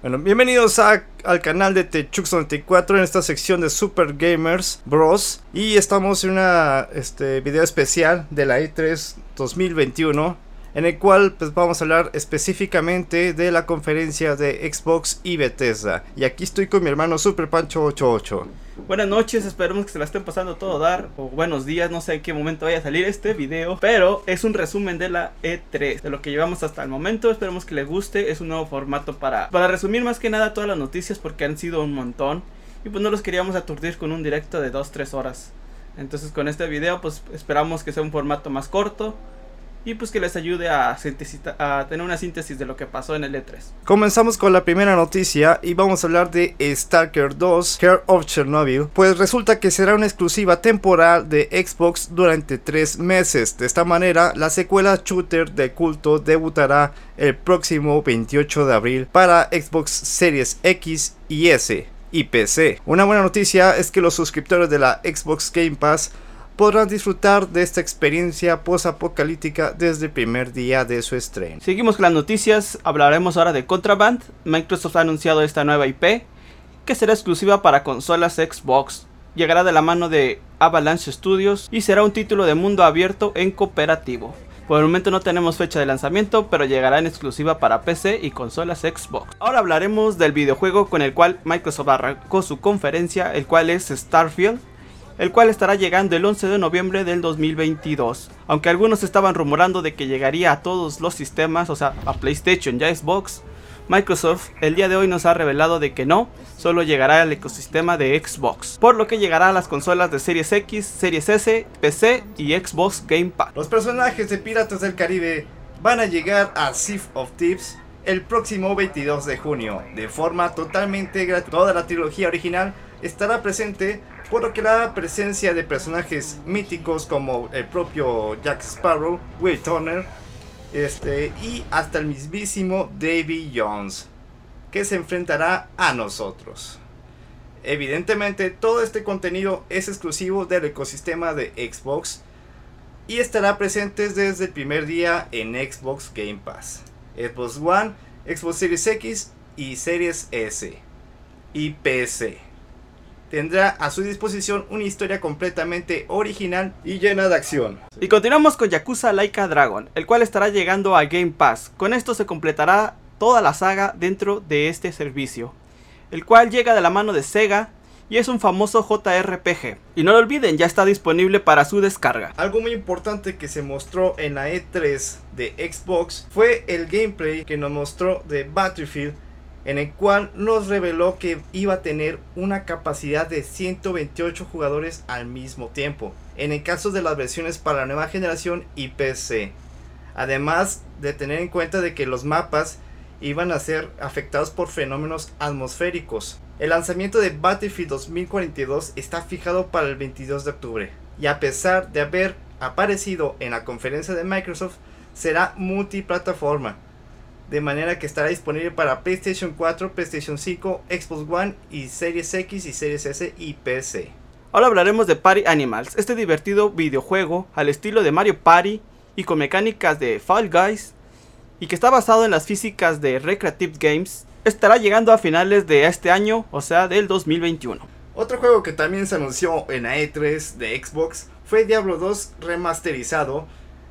Bueno, bienvenidos al canal de Techux94 en esta sección de Super Gamers Bros. Y estamos en una este, video especial de la E3 2021 en el cual pues, vamos a hablar específicamente de la conferencia de Xbox y Bethesda. Y aquí estoy con mi hermano Super Pancho 88. Buenas noches, esperemos que se la estén pasando todo dar, o buenos días, no sé en qué momento vaya a salir este video, pero es un resumen de la E3, de lo que llevamos hasta el momento, esperemos que les guste, es un nuevo formato para, para resumir más que nada todas las noticias porque han sido un montón, y pues no los queríamos aturdir con un directo de 2-3 horas. Entonces con este video pues esperamos que sea un formato más corto, y pues que les ayude a, tener una síntesis de lo que pasó en el E3. Comenzamos con la primera noticia y vamos a hablar de Stalker 2 Care of Chernobyl, pues resulta que será una exclusiva temporal de Xbox durante tres meses. De esta manera, la secuela shooter de culto debutará el próximo 28 de abril para Xbox Series X y S y PC. Una buena noticia es que los suscriptores de la Xbox Game Pass podrán disfrutar de esta experiencia post-apocalíptica desde el primer día de su estreno. Seguimos con las noticias, hablaremos ahora de Contraband. Microsoft ha anunciado esta nueva IP que será exclusiva para consolas Xbox. Llegará de la mano de Avalanche Studios y será un título de mundo abierto en cooperativo. Por el momento no tenemos fecha de lanzamiento, pero llegará en exclusiva para PC y consolas Xbox. Ahora hablaremos del videojuego con el cual Microsoft arrancó su conferencia, el cual es Starfield el cual estará llegando el 11 de noviembre del 2022. Aunque algunos estaban rumorando de que llegaría a todos los sistemas, o sea, a PlayStation y Xbox, Microsoft el día de hoy nos ha revelado de que no, solo llegará al ecosistema de Xbox, por lo que llegará a las consolas de Series X, Series S, PC y Xbox Game Pass. Los personajes de Piratas del Caribe van a llegar a Sea of Thieves el próximo 22 de junio, de forma totalmente gratuita. Toda la trilogía original estará presente por lo que la presencia de personajes míticos como el propio Jack Sparrow, Will Turner, este, y hasta el mismísimo Davy Jones, que se enfrentará a nosotros. Evidentemente, todo este contenido es exclusivo del ecosistema de Xbox y estará presente desde el primer día en Xbox Game Pass, Xbox One, Xbox Series X y Series S y PC tendrá a su disposición una historia completamente original y llena de acción. Y continuamos con Yakuza Laika Dragon, el cual estará llegando a Game Pass. Con esto se completará toda la saga dentro de este servicio, el cual llega de la mano de Sega y es un famoso JRPG. Y no lo olviden, ya está disponible para su descarga. Algo muy importante que se mostró en la E3 de Xbox fue el gameplay que nos mostró de Battlefield en el cual nos reveló que iba a tener una capacidad de 128 jugadores al mismo tiempo, en el caso de las versiones para la nueva generación y PC. Además de tener en cuenta de que los mapas iban a ser afectados por fenómenos atmosféricos. El lanzamiento de Battlefield 2042 está fijado para el 22 de octubre y a pesar de haber aparecido en la conferencia de Microsoft será multiplataforma de manera que estará disponible para PlayStation 4, PlayStation 5, Xbox One y Series X y Series S y PC. Ahora hablaremos de Party Animals, este divertido videojuego al estilo de Mario Party y con mecánicas de Fall Guys y que está basado en las físicas de Recreative Games, estará llegando a finales de este año, o sea, del 2021. Otro juego que también se anunció en E3 de Xbox fue Diablo 2 remasterizado,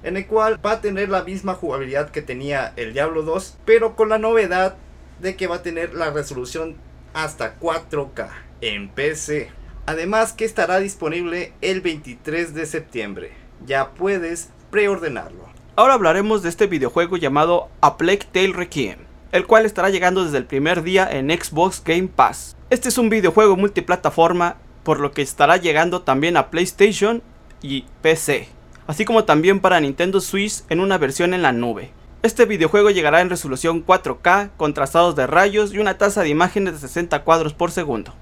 en el cual va a tener la misma jugabilidad que tenía el Diablo 2, pero con la novedad de que va a tener la resolución hasta 4K en PC. Además que estará disponible el 23 de septiembre. Ya puedes preordenarlo. Ahora hablaremos de este videojuego llamado A Plague Tale Requiem, el cual estará llegando desde el primer día en Xbox Game Pass. Este es un videojuego multiplataforma, por lo que estará llegando también a PlayStation y PC así como también para Nintendo Switch en una versión en la nube. Este videojuego llegará en resolución 4K, con trazados de rayos y una tasa de imágenes de 60 cuadros por segundo.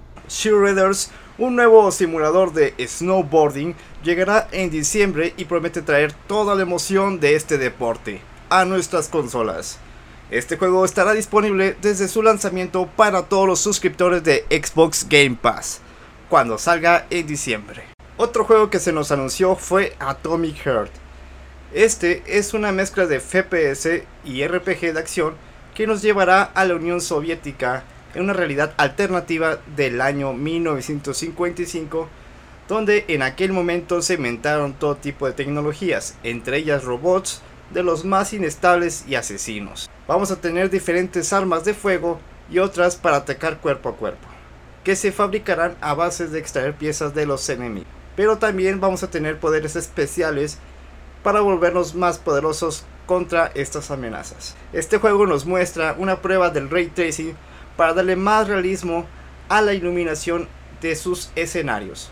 Raiders, un nuevo simulador de snowboarding, llegará en diciembre y promete traer toda la emoción de este deporte a nuestras consolas. Este juego estará disponible desde su lanzamiento para todos los suscriptores de Xbox Game Pass, cuando salga en diciembre. Otro juego que se nos anunció fue Atomic Heart. Este es una mezcla de FPS y RPG de acción que nos llevará a la Unión Soviética en una realidad alternativa del año 1955, donde en aquel momento se inventaron todo tipo de tecnologías, entre ellas robots de los más inestables y asesinos. Vamos a tener diferentes armas de fuego y otras para atacar cuerpo a cuerpo, que se fabricarán a base de extraer piezas de los enemigos. Pero también vamos a tener poderes especiales para volvernos más poderosos contra estas amenazas. Este juego nos muestra una prueba del ray tracing para darle más realismo a la iluminación de sus escenarios.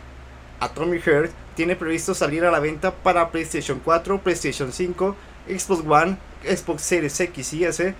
Atomic Heart tiene previsto salir a la venta para PlayStation 4, PlayStation 5, Xbox One, Xbox Series X y S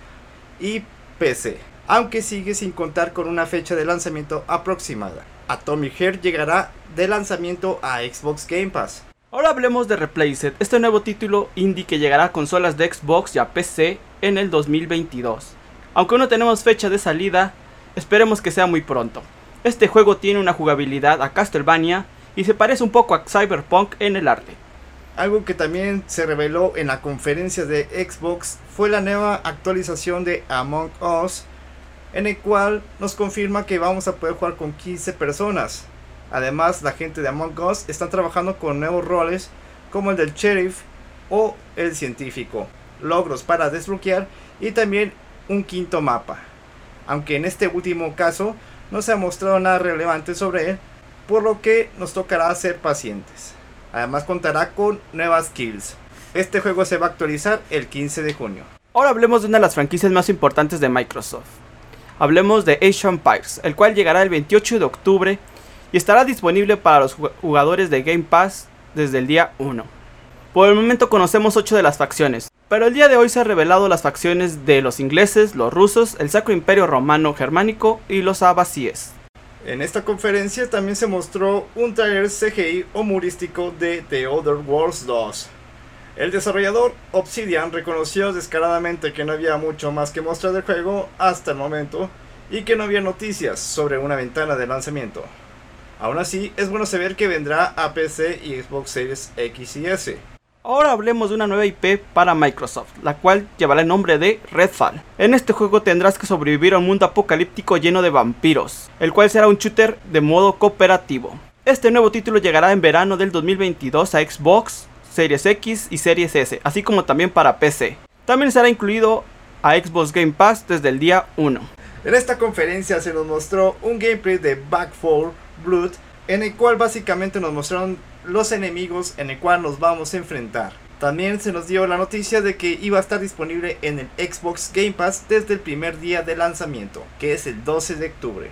y PC, aunque sigue sin contar con una fecha de lanzamiento aproximada. Atomic Heart llegará de lanzamiento a Xbox Game Pass. Ahora hablemos de Replaced, este nuevo título indie que llegará a consolas de Xbox y a PC en el 2022. Aunque no tenemos fecha de salida, esperemos que sea muy pronto. Este juego tiene una jugabilidad a Castlevania y se parece un poco a Cyberpunk en el arte. Algo que también se reveló en la conferencia de Xbox fue la nueva actualización de Among Us, en el cual nos confirma que vamos a poder jugar con 15 personas. Además, la gente de Among Us está trabajando con nuevos roles como el del sheriff o el científico, logros para desbloquear y también un quinto mapa. Aunque en este último caso no se ha mostrado nada relevante sobre él, por lo que nos tocará ser pacientes. Además contará con nuevas kills. Este juego se va a actualizar el 15 de junio. Ahora hablemos de una de las franquicias más importantes de Microsoft. Hablemos de Age Empires, el cual llegará el 28 de octubre y estará disponible para los jugadores de Game Pass desde el día 1. Por el momento conocemos 8 de las facciones, pero el día de hoy se han revelado las facciones de los ingleses, los rusos, el Sacro Imperio Romano Germánico y los abasíes. En esta conferencia también se mostró un trailer CGI humorístico de The Other Worlds 2. El desarrollador Obsidian reconoció descaradamente que no había mucho más que mostrar del juego hasta el momento y que no había noticias sobre una ventana de lanzamiento. Aún así, es bueno saber que vendrá a PC y Xbox Series X y S. Ahora hablemos de una nueva IP para Microsoft, la cual llevará el nombre de Redfall. En este juego tendrás que sobrevivir a un mundo apocalíptico lleno de vampiros, el cual será un shooter de modo cooperativo. Este nuevo título llegará en verano del 2022 a Xbox, Series X y Series S, así como también para PC. También será incluido a Xbox Game Pass desde el día 1. En esta conferencia se nos mostró un gameplay de Back 4 Blood, en el cual básicamente nos mostraron los enemigos en el cual nos vamos a enfrentar. También se nos dio la noticia de que iba a estar disponible en el Xbox Game Pass desde el primer día de lanzamiento, que es el 12 de octubre.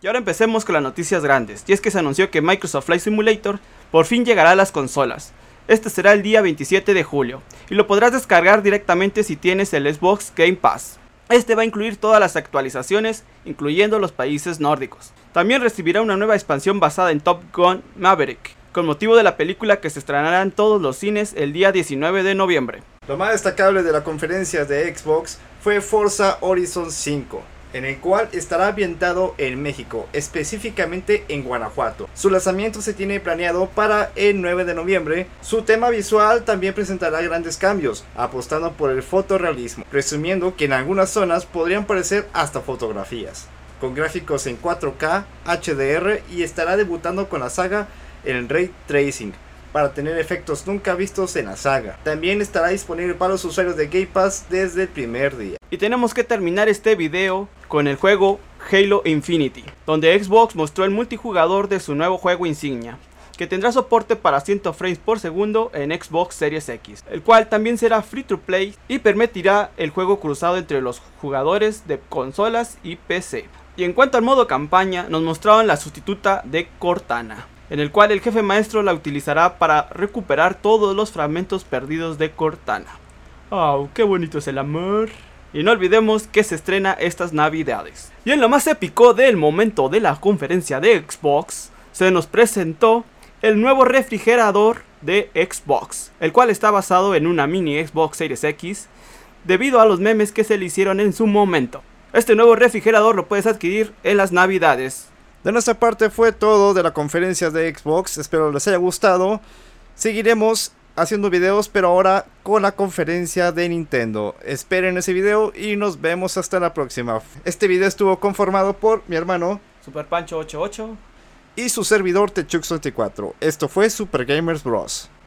Y ahora empecemos con las noticias grandes, y es que se anunció que Microsoft Flight Simulator por fin llegará a las consolas. Este será el día 27 de julio, y lo podrás descargar directamente si tienes el Xbox Game Pass. Este va a incluir todas las actualizaciones, incluyendo los países nórdicos. También recibirá una nueva expansión basada en Top Gun Maverick, con motivo de la película que se estrenará en todos los cines el día 19 de noviembre. Lo más destacable de la conferencia de Xbox fue Forza Horizon 5, en el cual estará ambientado en México, específicamente en Guanajuato. Su lanzamiento se tiene planeado para el 9 de noviembre. Su tema visual también presentará grandes cambios, apostando por el fotorrealismo, presumiendo que en algunas zonas podrían parecer hasta fotografías. Con gráficos en 4K, HDR y estará debutando con la saga el Ray Tracing para tener efectos nunca vistos en la saga. También estará disponible para los usuarios de Game Pass desde el primer día. Y tenemos que terminar este video con el juego Halo Infinity, donde Xbox mostró el multijugador de su nuevo juego insignia, que tendrá soporte para 100 frames por segundo en Xbox Series X, el cual también será free to play y permitirá el juego cruzado entre los jugadores de consolas y PC. Y en cuanto al modo campaña, nos mostraron la sustituta de Cortana en el cual el jefe maestro la utilizará para recuperar todos los fragmentos perdidos de Cortana. ¡Oh, qué bonito es el amor! Y no olvidemos que se estrena estas navidades. Y en lo más épico del momento de la conferencia de Xbox, se nos presentó el nuevo refrigerador de Xbox, el cual está basado en una mini Xbox Series X, debido a los memes que se le hicieron en su momento. Este nuevo refrigerador lo puedes adquirir en las navidades, de nuestra parte fue todo de la conferencia de Xbox, espero les haya gustado. Seguiremos haciendo videos, pero ahora con la conferencia de Nintendo. Esperen ese video y nos vemos hasta la próxima. Este video estuvo conformado por mi hermano Super Pancho 88 y su servidor Techux24. Esto fue Super Gamers Bros.